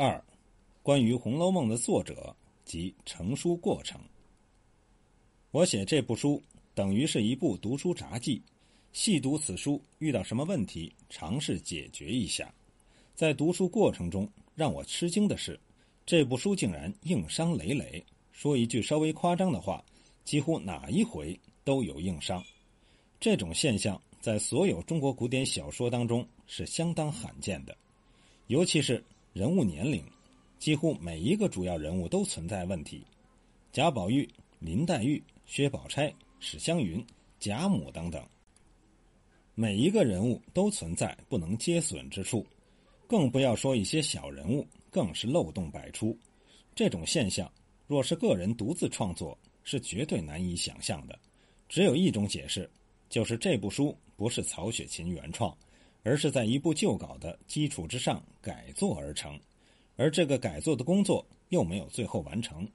二、关于《红楼梦》的作者及成书过程。我写这部书等于是一部读书札记，细读此书遇到什么问题，尝试解决一下。在读书过程中，让我吃惊的是，这部书竟然硬伤累累。说一句稍微夸张的话，几乎哪一回都有硬伤。这种现象在所有中国古典小说当中是相当罕见的，尤其是。人物年龄，几乎每一个主要人物都存在问题。贾宝玉、林黛玉、薛宝钗、史湘云、贾母等等，每一个人物都存在不能接损之处，更不要说一些小人物，更是漏洞百出。这种现象，若是个人独自创作，是绝对难以想象的。只有一种解释，就是这部书不是曹雪芹原创。而是在一部旧稿的基础之上改作而成，而这个改作的工作又没有最后完成，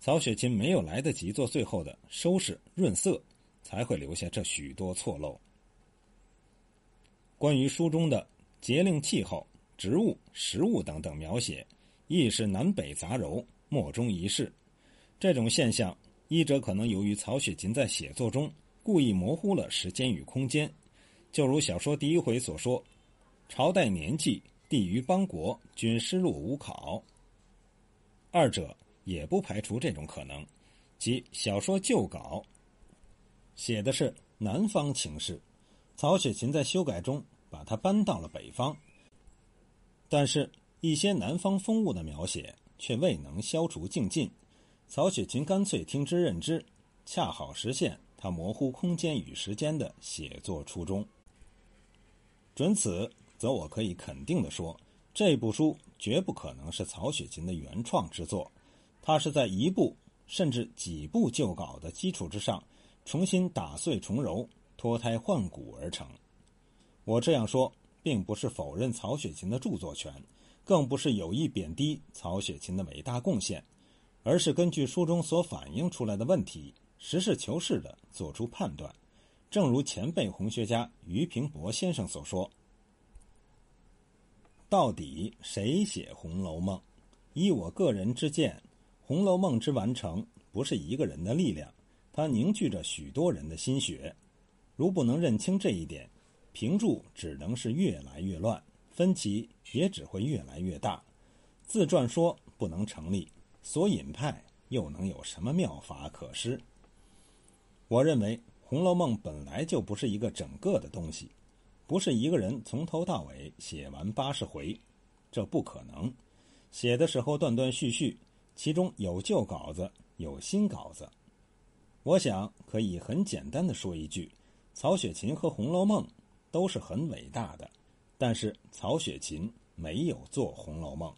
曹雪芹没有来得及做最后的收拾润色，才会留下这许多错漏。关于书中的节令、气候、植物、食物等等描写，亦是南北杂糅，莫衷一是。这种现象，一者可能由于曹雪芹在写作中故意模糊了时间与空间。就如小说第一回所说，朝代年纪、地于邦国均失落无考。二者也不排除这种可能，即小说旧稿写的是南方情势，曹雪芹在修改中把它搬到了北方，但是，一些南方风物的描写却未能消除净尽，曹雪芹干脆听之任之，恰好实现他模糊空间与时间的写作初衷。准此，则我可以肯定地说，这部书绝不可能是曹雪芹的原创之作，他是在一部甚至几部旧稿的基础之上，重新打碎重揉、脱胎换骨而成。我这样说，并不是否认曹雪芹的著作权，更不是有意贬低曹雪芹的伟大贡献，而是根据书中所反映出来的问题，实事求是地做出判断。正如前辈红学家俞平伯先生所说：“到底谁写《红楼梦》？依我个人之见，《红楼梦》之完成不是一个人的力量，它凝聚着许多人的心血。如不能认清这一点，评注只能是越来越乱，分歧也只会越来越大。自传说不能成立，索引派又能有什么妙法可施？我认为。《红楼梦》本来就不是一个整个的东西，不是一个人从头到尾写完八十回，这不可能。写的时候断断续续，其中有旧稿子，有新稿子。我想可以很简单的说一句：曹雪芹和《红楼梦》都是很伟大的，但是曹雪芹没有做《红楼梦》。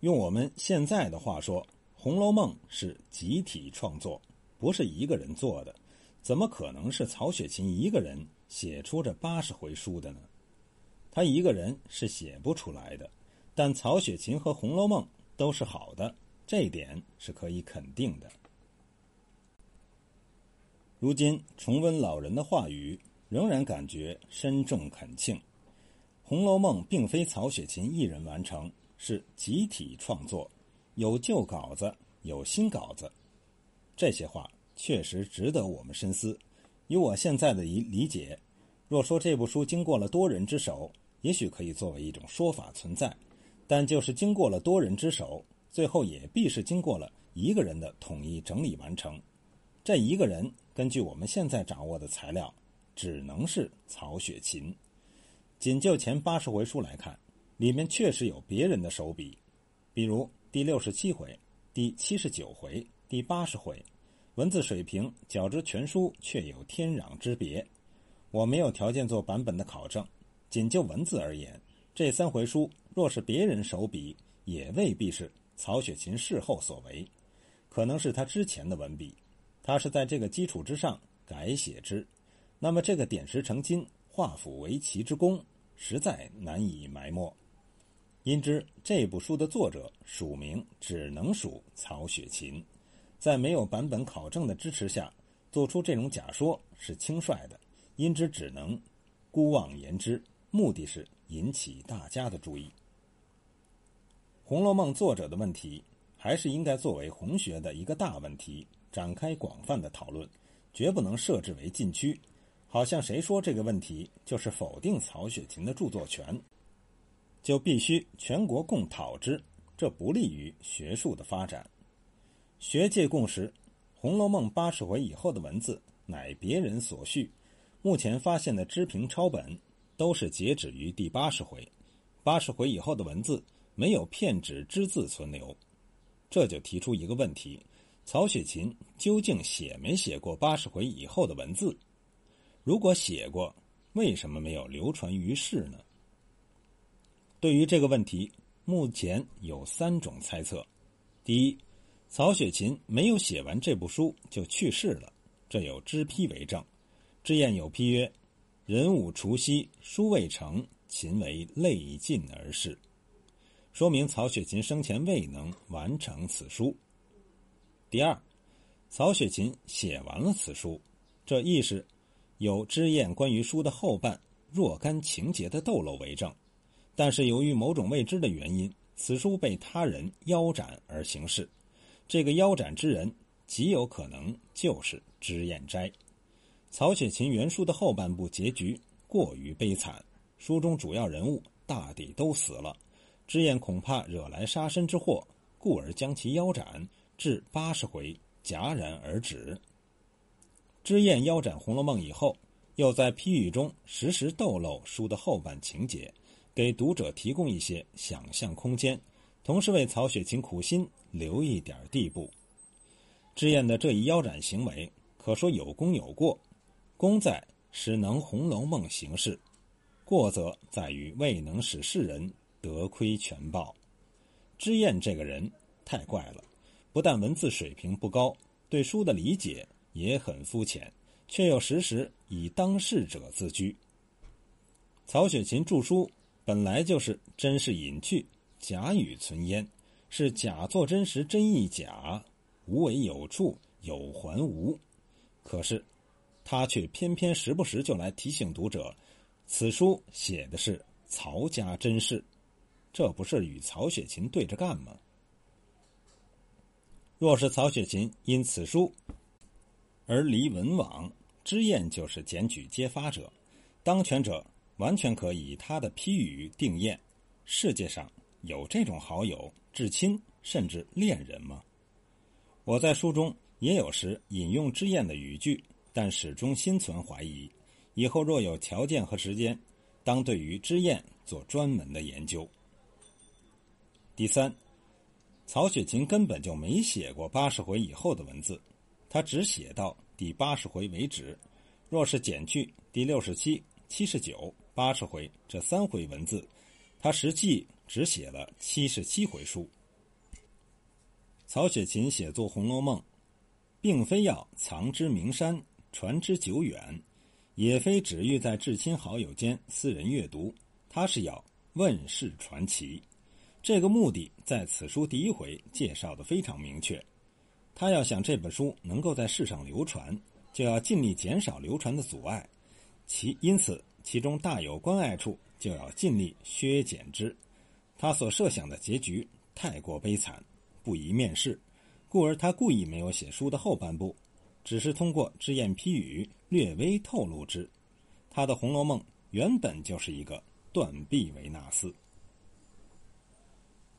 用我们现在的话说，《红楼梦》是集体创作，不是一个人做的。怎么可能是曹雪芹一个人写出这八十回书的呢？他一个人是写不出来的。但曹雪芹和《红楼梦》都是好的，这一点是可以肯定的。如今重温老人的话语，仍然感觉深重恳庆。《红楼梦》并非曹雪芹一人完成，是集体创作，有旧稿子，有新稿子。这些话。确实值得我们深思。以我现在的理理解，若说这部书经过了多人之手，也许可以作为一种说法存在；但就是经过了多人之手，最后也必是经过了一个人的统一整理完成。这一个人，根据我们现在掌握的材料，只能是曹雪芹。仅就前八十回书来看，里面确实有别人的手笔，比如第六十七回、第七十九回、第八十回。文字水平较之全书却有天壤之别。我没有条件做版本的考证，仅就文字而言，这三回书若是别人手笔，也未必是曹雪芹事后所为，可能是他之前的文笔，他是在这个基础之上改写之。那么这个点石成金、化腐为奇之功，实在难以埋没。因之这部书的作者署名只能属曹雪芹。在没有版本考证的支持下，做出这种假说是轻率的，因之只能孤妄言之，目的是引起大家的注意。红楼梦》作者的问题，还是应该作为红学的一个大问题展开广泛的讨论，绝不能设置为禁区，好像谁说这个问题就是否定曹雪芹的著作权，就必须全国共讨之，这不利于学术的发展。学界共识，《红楼梦》八十回以后的文字乃别人所续，目前发现的知评抄本都是截止于第八十回，八十回以后的文字没有片纸只字存留，这就提出一个问题：曹雪芹究竟写没写过八十回以后的文字？如果写过，为什么没有流传于世呢？对于这个问题，目前有三种猜测：第一，曹雪芹没有写完这部书就去世了，这有知批为证。脂砚有批曰：“人午除夕，书未成，秦为泪尽而逝。”说明曹雪芹生前未能完成此书。第二，曹雪芹写完了此书，这亦是有脂砚关于书的后半若干情节的逗漏为证。但是由于某种未知的原因，此书被他人腰斩而行事。这个腰斩之人极有可能就是脂砚斋。曹雪芹原书的后半部结局过于悲惨，书中主要人物大抵都死了，脂砚恐怕惹来杀身之祸，故而将其腰斩，至八十回戛然而止。脂砚腰斩《红楼梦》以后，又在批语中时时逗漏书的后半情节，给读者提供一些想象空间，同时为曹雪芹苦心。留一点地步，知燕的这一腰斩行为，可说有功有过。功在使能《红楼梦》行事，过则在于未能使世人得亏全报。知燕这个人太怪了，不但文字水平不高，对书的理解也很肤浅，却又时时以当事者自居。曹雪芹著书本来就是真是隐去，假语存焉。是假作真时真亦假，无为有处有还无。可是，他却偏偏时不时就来提醒读者，此书写的是曹家真事，这不是与曹雪芹对着干吗？若是曹雪芹因此书而离文网，脂砚就是检举揭发者，当权者完全可以他的批语定验。世界上有这种好友。至亲甚至恋人吗？我在书中也有时引用之燕的语句，但始终心存怀疑。以后若有条件和时间，当对于之燕做专门的研究。第三，曹雪芹根本就没写过八十回以后的文字，他只写到第八十回为止。若是减去第六十七、七十九、八十回这三回文字，他实际。只写了七十七回书。曹雪芹写作《红楼梦》，并非要藏之名山、传之久远，也非只欲在至亲好友间私人阅读，他是要问世传奇。这个目的在此书第一回介绍的非常明确。他要想这本书能够在世上流传，就要尽力减少流传的阻碍，其因此其中大有关爱处，就要尽力削减之。他所设想的结局太过悲惨，不宜面世，故而他故意没有写书的后半部，只是通过只言批语略微透露之。他的《红楼梦》原本就是一个断臂维纳斯。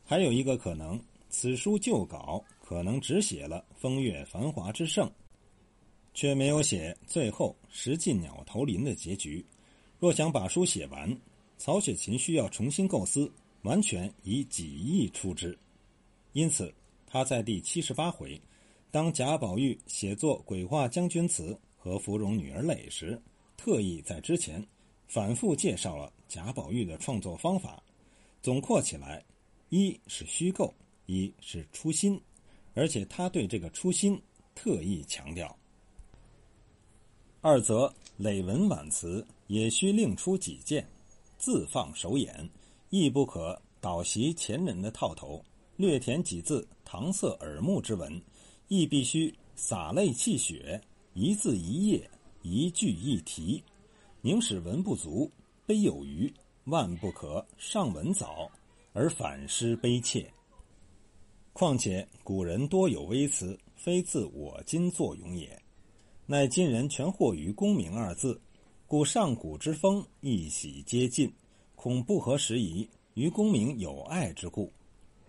还有一个可能，此书旧稿可能只写了风月繁华之盛，却没有写最后石进鸟投林的结局。若想把书写完，曹雪芹需要重新构思。完全以己意出之，因此他在第七十八回，当贾宝玉写作《鬼话将军词》和芙蓉女儿泪时，特意在之前反复介绍了贾宝玉的创作方法。总括起来，一是虚构，一是初心，而且他对这个初心特意强调。二则累文挽词也需另出己见，自放手眼。亦不可倒袭前人的套头，略填几字搪塞耳目之文，亦必须洒泪泣血，一字一页，一句一题，宁使文不足，悲有余，万不可上文早而反失悲切。况且古人多有微词，非自我今作咏也。乃今人全惑于功名二字，故上古之风一喜皆尽，恐不合时宜。于功名有爱之故，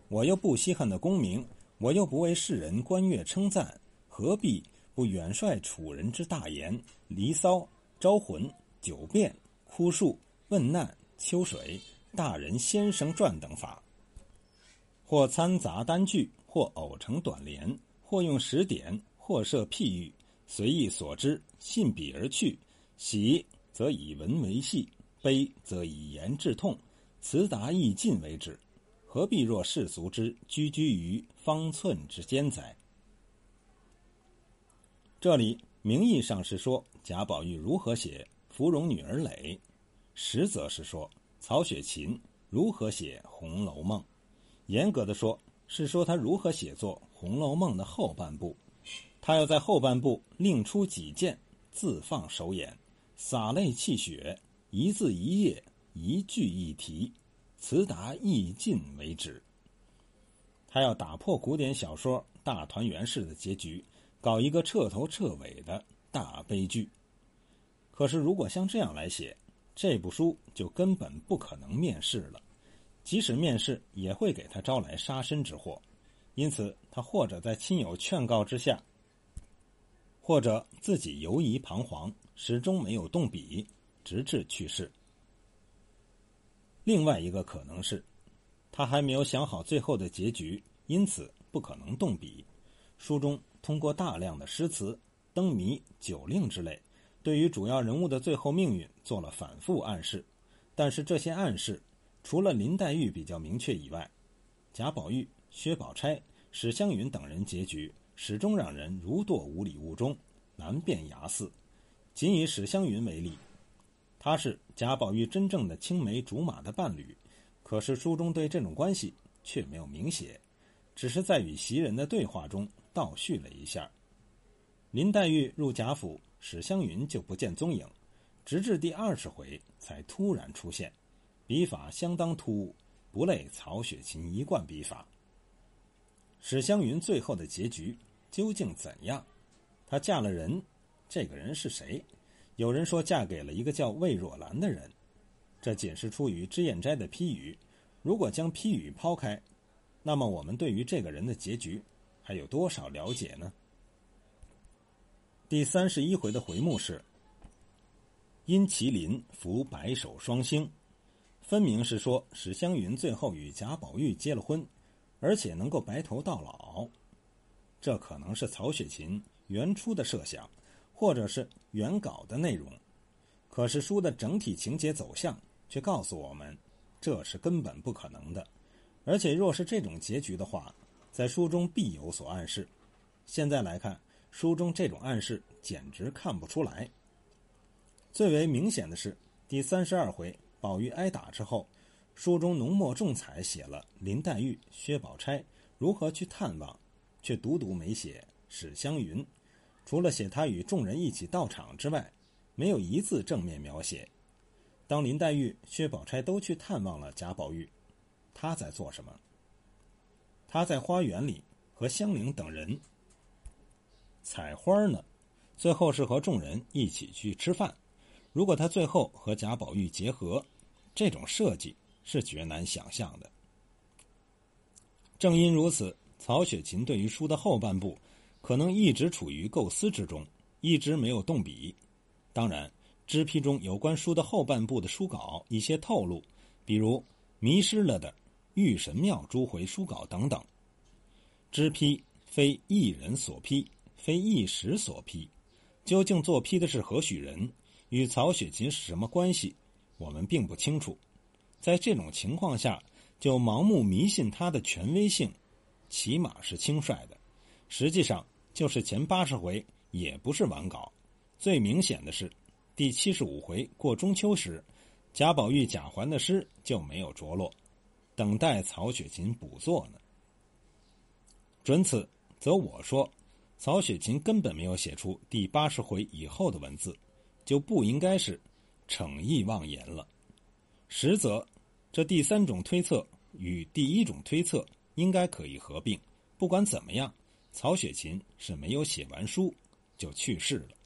我又不稀罕的功名，我又不为世人观阅称赞，何必不远率楚人之大言《离骚》《招魂》《九变》《枯树》《问难》《秋水》《大人先生传》等法？或参杂单句，或偶成短联，或用时点，或设譬喻，随意所知，信笔而去。喜则以文为戏，悲则以言致痛。词达意尽为止，何必若世俗之居居于方寸之间哉？这里名义上是说贾宝玉如何写《芙蓉女儿诔》，实则是说曹雪芹如何写《红楼梦》。严格的说，是说他如何写作《红楼梦》的后半部。他要在后半部另出几件，自放手眼，洒泪泣血，一字一页。一句一题，词达意尽为止。他要打破古典小说大团圆式的结局，搞一个彻头彻尾的大悲剧。可是，如果像这样来写，这部书就根本不可能面世了。即使面世，也会给他招来杀身之祸。因此，他或者在亲友劝告之下，或者自己犹疑彷徨，始终没有动笔，直至去世。另外一个可能是，他还没有想好最后的结局，因此不可能动笔。书中通过大量的诗词、灯谜、酒令之类，对于主要人物的最后命运做了反复暗示。但是这些暗示，除了林黛玉比较明确以外，贾宝玉、薛宝钗、史湘云等人结局始终让人如堕五里雾中，难辨崖寺。仅以史湘云为例。他是贾宝玉真正的青梅竹马的伴侣，可是书中对这种关系却没有明写，只是在与袭人的对话中倒叙了一下。林黛玉入贾府，史湘云就不见踪影，直至第二十回才突然出现，笔法相当突兀，不类曹雪芹一贯笔法。史湘云最后的结局究竟怎样？她嫁了人，这个人是谁？有人说嫁给了一个叫魏若兰的人，这仅是出于脂砚斋的批语。如果将批语抛开，那么我们对于这个人的结局还有多少了解呢？第三十一回的回目是“因麒麟伏白首双星”，分明是说史湘云最后与贾宝玉结了婚，而且能够白头到老。这可能是曹雪芹原初的设想。或者是原稿的内容，可是书的整体情节走向却告诉我们，这是根本不可能的。而且若是这种结局的话，在书中必有所暗示。现在来看，书中这种暗示简直看不出来。最为明显的是第三十二回，宝玉挨打之后，书中浓墨重彩写了林黛玉、薛宝钗如何去探望，却独独没写史湘云。除了写他与众人一起到场之外，没有一字正面描写。当林黛玉、薛宝钗都去探望了贾宝玉，他在做什么？他在花园里和香菱等人采花呢。最后是和众人一起去吃饭。如果他最后和贾宝玉结合，这种设计是绝难想象的。正因如此，曹雪芹对于书的后半部。可能一直处于构思之中，一直没有动笔。当然，知批中有关书的后半部的书稿一些透露，比如迷失了的玉神庙诸回书稿等等。知批非一人所批，非一时所批，究竟作批的是何许人，与曹雪芹是什么关系，我们并不清楚。在这种情况下，就盲目迷信他的权威性，起码是轻率的。实际上，就是前八十回也不是完稿。最明显的是，第七十五回过中秋时，贾宝玉、贾环的诗就没有着落，等待曹雪芹补作呢。准此，则我说，曹雪芹根本没有写出第八十回以后的文字，就不应该是逞意妄言了。实则，这第三种推测与第一种推测应该可以合并。不管怎么样，曹雪芹是没有写完书就去世了。